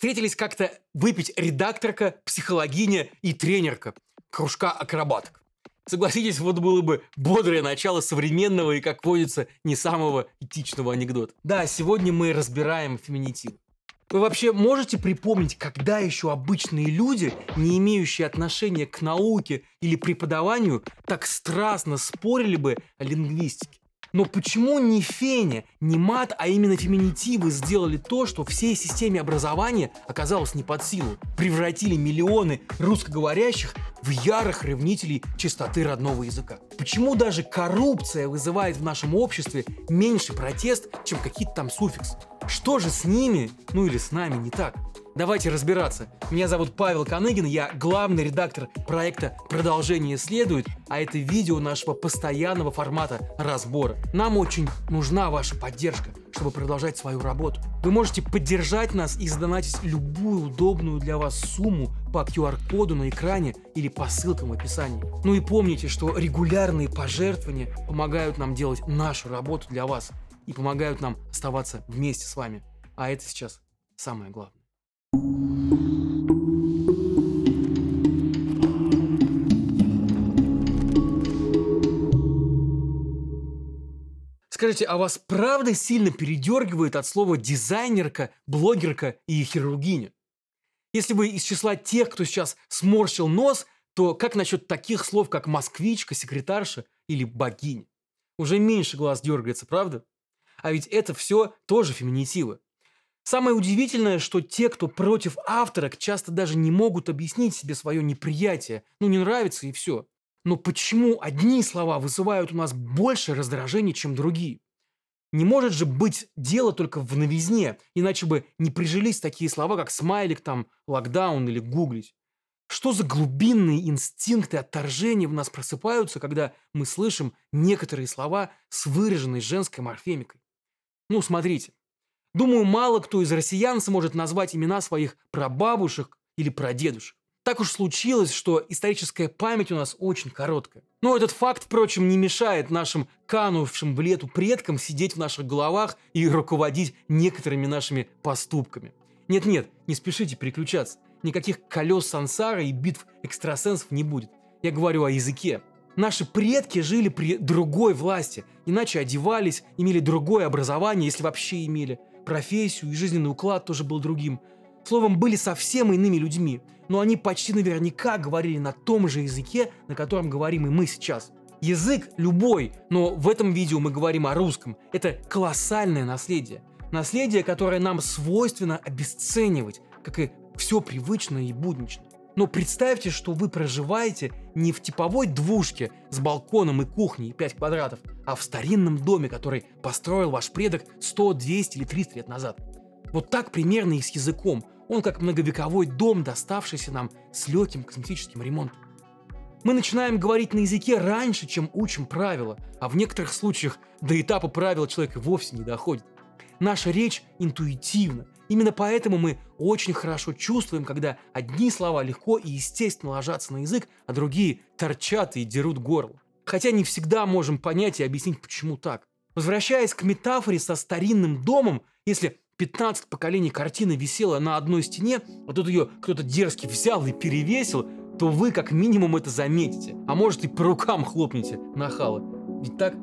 Встретились как-то выпить редакторка, психологиня и тренерка кружка акробаток. Согласитесь, вот было бы бодрое начало современного и, как водится, не самого этичного анекдота. Да, сегодня мы разбираем феминитив. Вы вообще можете припомнить, когда еще обычные люди, не имеющие отношения к науке или преподаванию, так страстно спорили бы о лингвистике? Но почему не Феня, не мат, а именно феминитивы сделали то, что всей системе образования оказалось не под силу? Превратили миллионы русскоговорящих в ярых ревнителей чистоты родного языка. Почему даже коррупция вызывает в нашем обществе меньше протест, чем какие-то там суффиксы? Что же с ними, ну или с нами не так? Давайте разбираться. Меня зовут Павел Коныгин, я главный редактор проекта «Продолжение следует», а это видео нашего постоянного формата разбора. Нам очень нужна ваша поддержка, чтобы продолжать свою работу. Вы можете поддержать нас и задонатить любую удобную для вас сумму по QR-коду на экране или по ссылкам в описании. Ну и помните, что регулярные пожертвования помогают нам делать нашу работу для вас и помогают нам оставаться вместе с вами. А это сейчас самое главное. Скажите, а вас правда сильно передергивает от слова дизайнерка, блогерка и хирургиня? Если вы из числа тех, кто сейчас сморщил нос, то как насчет таких слов, как москвичка, секретарша или богиня? Уже меньше глаз дергается, правда? А ведь это все тоже феминитивы. Самое удивительное, что те, кто против авторок, часто даже не могут объяснить себе свое неприятие. Ну, не нравится и все. Но почему одни слова вызывают у нас больше раздражения, чем другие? Не может же быть дело только в новизне, иначе бы не прижились такие слова, как смайлик, там, локдаун или гуглить. Что за глубинные инстинкты отторжения в нас просыпаются, когда мы слышим некоторые слова с выраженной женской морфемикой? Ну, смотрите. Думаю, мало кто из россиян сможет назвать имена своих прабабушек или прадедушек. Так уж случилось, что историческая память у нас очень короткая. Но этот факт, впрочем, не мешает нашим канувшим в лету предкам сидеть в наших головах и руководить некоторыми нашими поступками. Нет-нет, не спешите переключаться. Никаких колес сансара и битв экстрасенсов не будет. Я говорю о языке. Наши предки жили при другой власти, иначе одевались, имели другое образование, если вообще имели – профессию и жизненный уклад тоже был другим. Словом, были совсем иными людьми, но они почти наверняка говорили на том же языке, на котором говорим и мы сейчас. Язык любой, но в этом видео мы говорим о русском. Это колоссальное наследие. Наследие, которое нам свойственно обесценивать, как и все привычное и будничное. Но представьте, что вы проживаете не в типовой двушке с балконом и кухней 5 квадратов, а в старинном доме, который построил ваш предок 100, 200 или 300 лет назад. Вот так примерно и с языком. Он как многовековой дом, доставшийся нам с легким косметическим ремонтом. Мы начинаем говорить на языке раньше, чем учим правила, а в некоторых случаях до этапа правила человек вовсе не доходит. Наша речь интуитивна, Именно поэтому мы очень хорошо чувствуем, когда одни слова легко и естественно ложатся на язык, а другие торчат и дерут горло. Хотя не всегда можем понять и объяснить, почему так. Возвращаясь к метафоре со старинным домом, если 15 поколений картины висела на одной стене, а тут ее кто-то дерзкий взял и перевесил, то вы как минимум это заметите. А может и по рукам хлопнете, нахалы. Ведь так?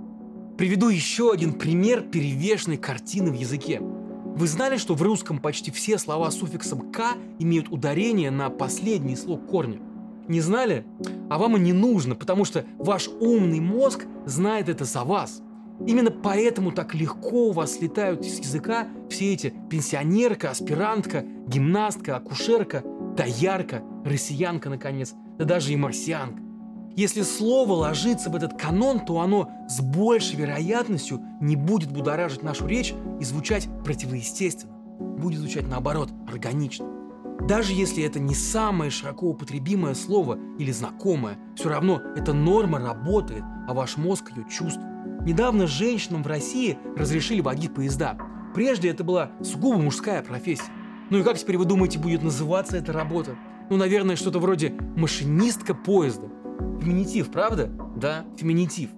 Приведу еще один пример перевешенной картины в языке. Вы знали, что в русском почти все слова с суффиксом «к» имеют ударение на последний слог корня? Не знали? А вам и не нужно, потому что ваш умный мозг знает это за вас. Именно поэтому так легко у вас слетают из языка все эти пенсионерка, аспирантка, гимнастка, акушерка, доярка, россиянка, наконец, да даже и марсианка. Если слово ложится в этот канон, то оно с большей вероятностью не будет будоражить нашу речь и звучать противоестественно. Будет звучать наоборот, органично. Даже если это не самое широко употребимое слово или знакомое, все равно эта норма работает, а ваш мозг ее чувствует. Недавно женщинам в России разрешили водить поезда. Прежде это была сугубо мужская профессия. Ну и как теперь вы думаете будет называться эта работа? Ну, наверное, что-то вроде машинистка поезда Феминитив, правда? Да, феминитив.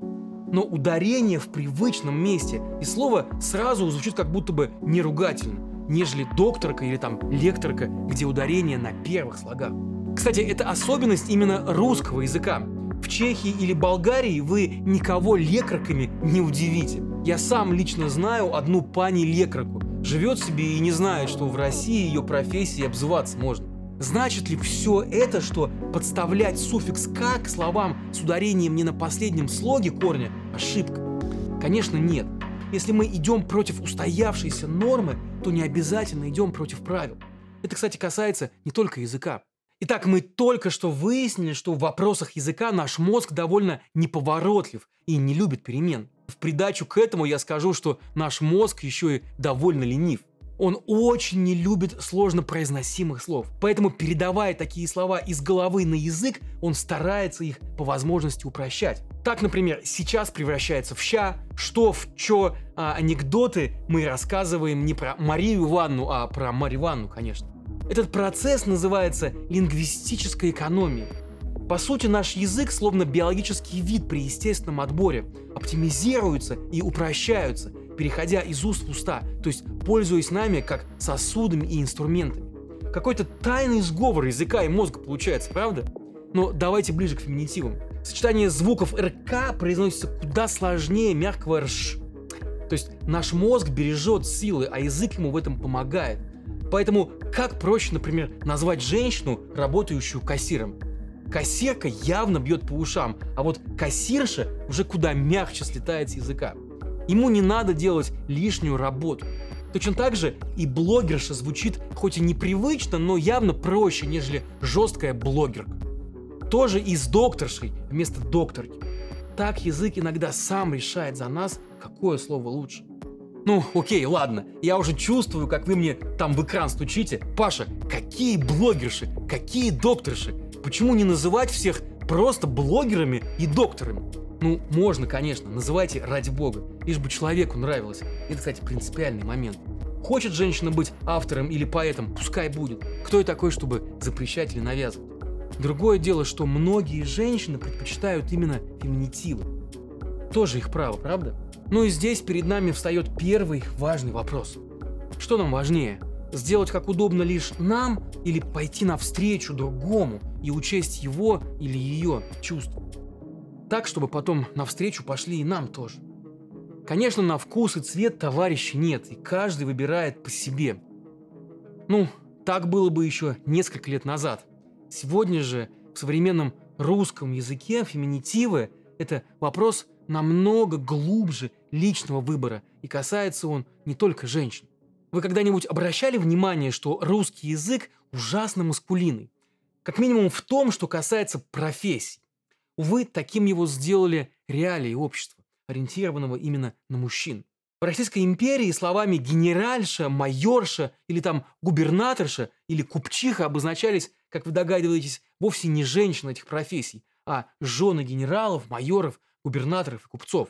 Но ударение в привычном месте, и слово сразу звучит как будто бы неругательно. нежели докторка или там лекторка, где ударение на первых слогах. Кстати, это особенность именно русского языка. В Чехии или Болгарии вы никого лекарками не удивите. Я сам лично знаю одну пани лекарку. Живет себе и не знает, что в России ее профессии обзываться можно. Значит ли все это, что подставлять суффикс «к» к словам с ударением не на последнем слоге корня – ошибка? Конечно, нет. Если мы идем против устоявшейся нормы, то не обязательно идем против правил. Это, кстати, касается не только языка. Итак, мы только что выяснили, что в вопросах языка наш мозг довольно неповоротлив и не любит перемен. В придачу к этому я скажу, что наш мозг еще и довольно ленив. Он очень не любит сложно произносимых слов. Поэтому, передавая такие слова из головы на язык, он старается их по возможности упрощать. Так, например, сейчас превращается в ща, что, в чё, а анекдоты мы рассказываем не про Марию Ивановну, а про Марию Ивановну, конечно. Этот процесс называется лингвистической экономией. По сути, наш язык, словно биологический вид при естественном отборе, оптимизируется и упрощаются, переходя из уст в уста, то есть пользуясь нами как сосудами и инструментами. Какой-то тайный сговор языка и мозга получается, правда? Но давайте ближе к феминитивам. Сочетание звуков РК произносится куда сложнее мягкого РШ. То есть наш мозг бережет силы, а язык ему в этом помогает. Поэтому как проще, например, назвать женщину, работающую кассиром? Кассирка явно бьет по ушам, а вот кассирша уже куда мягче слетает с языка. Ему не надо делать лишнюю работу. Точно так же и блогерша звучит хоть и непривычно, но явно проще, нежели жесткая блогерка. Тоже и с докторшей вместо докторки. Так язык иногда сам решает за нас, какое слово лучше. Ну, окей, ладно, я уже чувствую, как вы мне там в экран стучите. Паша, какие блогерши, какие докторши? Почему не называть всех просто блогерами и докторами? Ну, можно, конечно, называйте ради бога, лишь бы человеку нравилось. Это, кстати, принципиальный момент. Хочет женщина быть автором или поэтом, пускай будет. Кто я такой, чтобы запрещать или навязывать? Другое дело, что многие женщины предпочитают именно феминитивы. Тоже их право, правда? Ну и здесь перед нами встает первый важный вопрос. Что нам важнее? Сделать как удобно лишь нам или пойти навстречу другому и учесть его или ее чувства? Так, чтобы потом навстречу пошли и нам тоже. Конечно, на вкус и цвет товарища нет, и каждый выбирает по себе. Ну, так было бы еще несколько лет назад. Сегодня же в современном русском языке феминитивы – это вопрос намного глубже личного выбора, и касается он не только женщин. Вы когда-нибудь обращали внимание, что русский язык ужасно маскулинный? Как минимум в том, что касается профессий. Увы, таким его сделали реалии общества, ориентированного именно на мужчин. В Российской империи словами «генеральша», «майорша» или там «губернаторша» или «купчиха» обозначались, как вы догадываетесь, вовсе не женщины этих профессий, а жены генералов, майоров, губернаторов и купцов.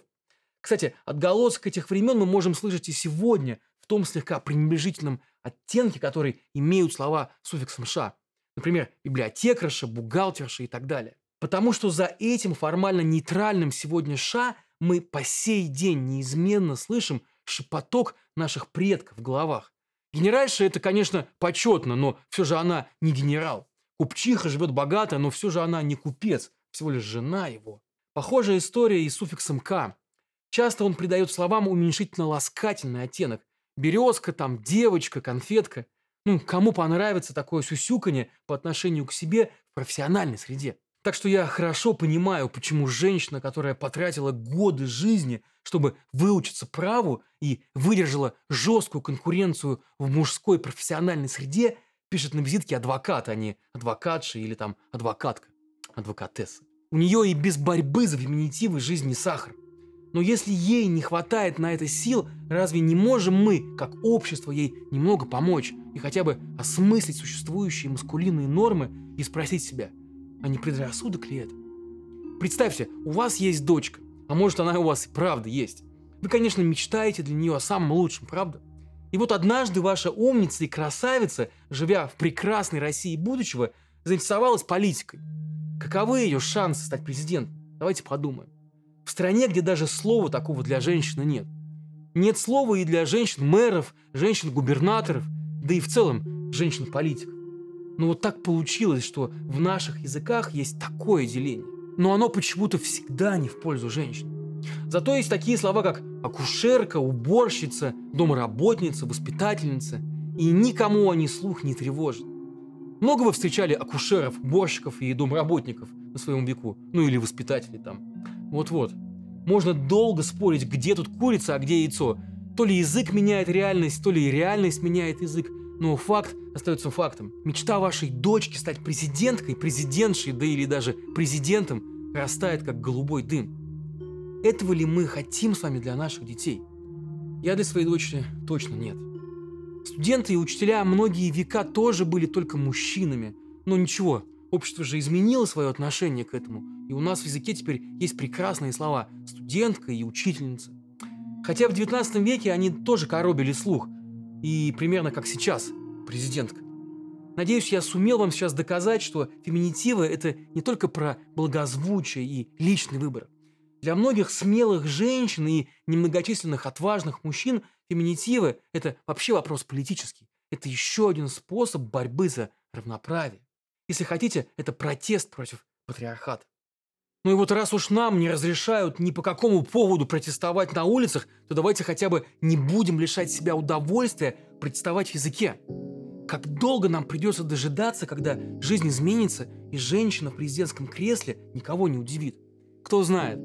Кстати, отголосок этих времен мы можем слышать и сегодня том слегка пренебрежительном оттенке, который имеют слова с суффиксом «ша». Например, библиотекарша, бухгалтерша и так далее. Потому что за этим формально нейтральным сегодня «ша» мы по сей день неизменно слышим шепоток наших предков в головах. Генеральша – это, конечно, почетно, но все же она не генерал. Купчиха живет богато, но все же она не купец, всего лишь жена его. Похожая история и с суффиксом «к». Часто он придает словам уменьшительно-ласкательный оттенок. Березка, там, девочка, конфетка. Ну, кому понравится такое сюсюканье по отношению к себе в профессиональной среде. Так что я хорошо понимаю, почему женщина, которая потратила годы жизни, чтобы выучиться праву и выдержала жесткую конкуренцию в мужской профессиональной среде, пишет на визитке адвокат, а не адвокатша или там адвокатка, адвокатесса. У нее и без борьбы за феминитивы жизни сахар. Но если ей не хватает на это сил, разве не можем мы, как общество, ей немного помочь и хотя бы осмыслить существующие маскулинные нормы и спросить себя, а не предрассудок ли это? Представьте, у вас есть дочка, а может она у вас и правда есть. Вы, конечно, мечтаете для нее о самом лучшем, правда? И вот однажды ваша умница и красавица, живя в прекрасной России будущего, заинтересовалась политикой. Каковы ее шансы стать президентом? Давайте подумаем. В стране, где даже слова такого для женщины нет. Нет слова и для женщин-мэров, женщин-губернаторов, да и в целом женщин-политиков. Но вот так получилось, что в наших языках есть такое деление. Но оно почему-то всегда не в пользу женщин. Зато есть такие слова, как акушерка, уборщица, домработница, воспитательница. И никому они слух не тревожат. Много вы встречали акушеров, уборщиков и домработников на своем веку? Ну или воспитателей там. Вот-вот. Можно долго спорить, где тут курица, а где яйцо. То ли язык меняет реальность, то ли реальность меняет язык. Но факт остается фактом. Мечта вашей дочки стать президенткой, президентшей, да или даже президентом растает как голубой дым. Этого ли мы хотим с вами для наших детей? Я для своей дочери точно нет. Студенты и учителя многие века тоже были только мужчинами. Но ничего, общество же изменило свое отношение к этому. И у нас в языке теперь есть прекрасные слова «студентка» и «учительница». Хотя в 19 веке они тоже коробили слух – и примерно как сейчас, президентка. Надеюсь, я сумел вам сейчас доказать, что феминитивы – это не только про благозвучие и личный выбор. Для многих смелых женщин и немногочисленных отважных мужчин феминитивы – это вообще вопрос политический. Это еще один способ борьбы за равноправие. Если хотите, это протест против патриархата. Ну и вот раз уж нам не разрешают ни по какому поводу протестовать на улицах, то давайте хотя бы не будем лишать себя удовольствия протестовать в языке. Как долго нам придется дожидаться, когда жизнь изменится, и женщина в президентском кресле никого не удивит? Кто знает.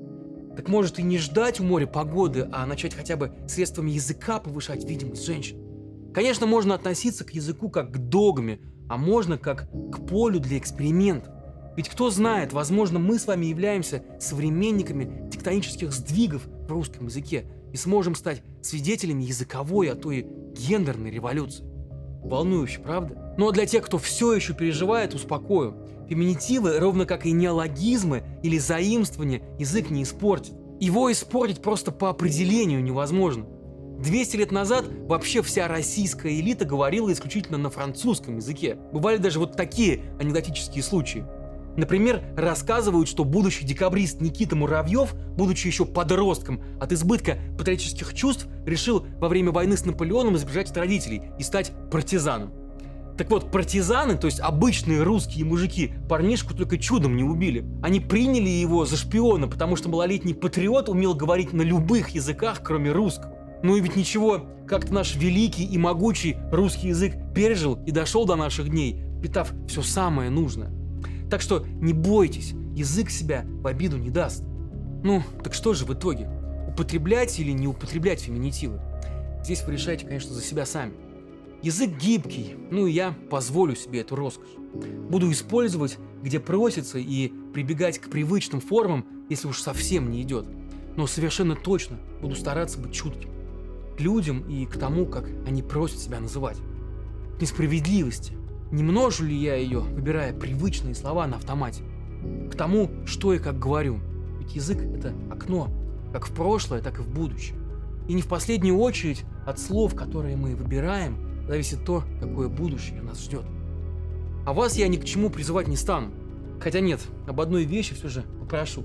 Так может и не ждать у моря погоды, а начать хотя бы средствами языка повышать видимость женщин. Конечно, можно относиться к языку как к догме, а можно как к полю для экспериментов. Ведь кто знает, возможно, мы с вами являемся современниками тектонических сдвигов в русском языке и сможем стать свидетелями языковой, а то и гендерной революции. Волнующе, правда? Но для тех, кто все еще переживает, успокою. Феминитивы, ровно как и неологизмы или заимствования, язык не испортит. Его испортить просто по определению невозможно. 200 лет назад вообще вся российская элита говорила исключительно на французском языке. Бывали даже вот такие анекдотические случаи. Например, рассказывают, что будущий декабрист Никита Муравьев, будучи еще подростком, от избытка патриотических чувств решил во время войны с Наполеоном избежать от родителей и стать партизаном. Так вот, партизаны, то есть обычные русские мужики, парнишку только чудом не убили. Они приняли его за шпиона, потому что малолетний патриот умел говорить на любых языках, кроме русского. Ну и ведь ничего, как-то наш великий и могучий русский язык пережил и дошел до наших дней, питав все самое нужное. Так что не бойтесь, язык себя в обиду не даст. Ну, так что же в итоге? Употреблять или не употреблять феминитивы? Здесь вы решаете, конечно, за себя сами. Язык гибкий, ну и я позволю себе эту роскошь. Буду использовать, где просится, и прибегать к привычным формам, если уж совсем не идет. Но совершенно точно буду стараться быть чутким. К людям и к тому, как они просят себя называть. К несправедливости, не множу ли я ее, выбирая привычные слова на автомате? К тому, что и как говорю. Ведь язык — это окно, как в прошлое, так и в будущее. И не в последнюю очередь от слов, которые мы выбираем, зависит то, какое будущее нас ждет. А вас я ни к чему призывать не стану. Хотя нет, об одной вещи все же попрошу.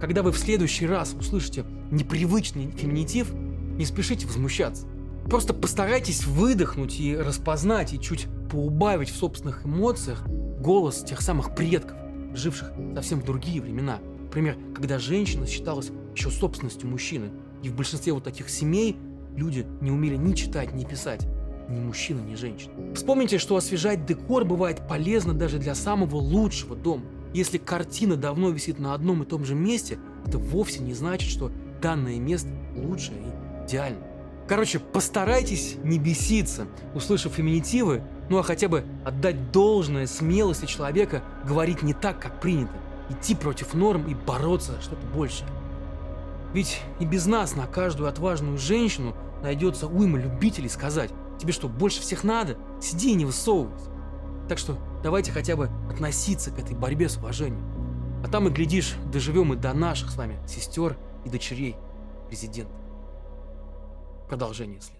Когда вы в следующий раз услышите непривычный феминитив, не спешите возмущаться. Просто постарайтесь выдохнуть и распознать, и чуть поубавить в собственных эмоциях голос тех самых предков, живших совсем в другие времена. Например, когда женщина считалась еще собственностью мужчины. И в большинстве вот таких семей люди не умели ни читать, ни писать. Ни мужчина, ни женщина. Вспомните, что освежать декор бывает полезно даже для самого лучшего дома. Если картина давно висит на одном и том же месте, это вовсе не значит, что данное место лучшее и идеальное. Короче, постарайтесь не беситься, услышав феминитивы, ну а хотя бы отдать должное смелости человека говорить не так, как принято, идти против норм и бороться за что-то большее. Ведь и без нас на каждую отважную женщину найдется уйма любителей сказать, тебе что, больше всех надо? Сиди и не высовывайся. Так что давайте хотя бы относиться к этой борьбе с уважением. А там и глядишь, доживем и до наших с вами сестер и дочерей президента. Продолжение следует.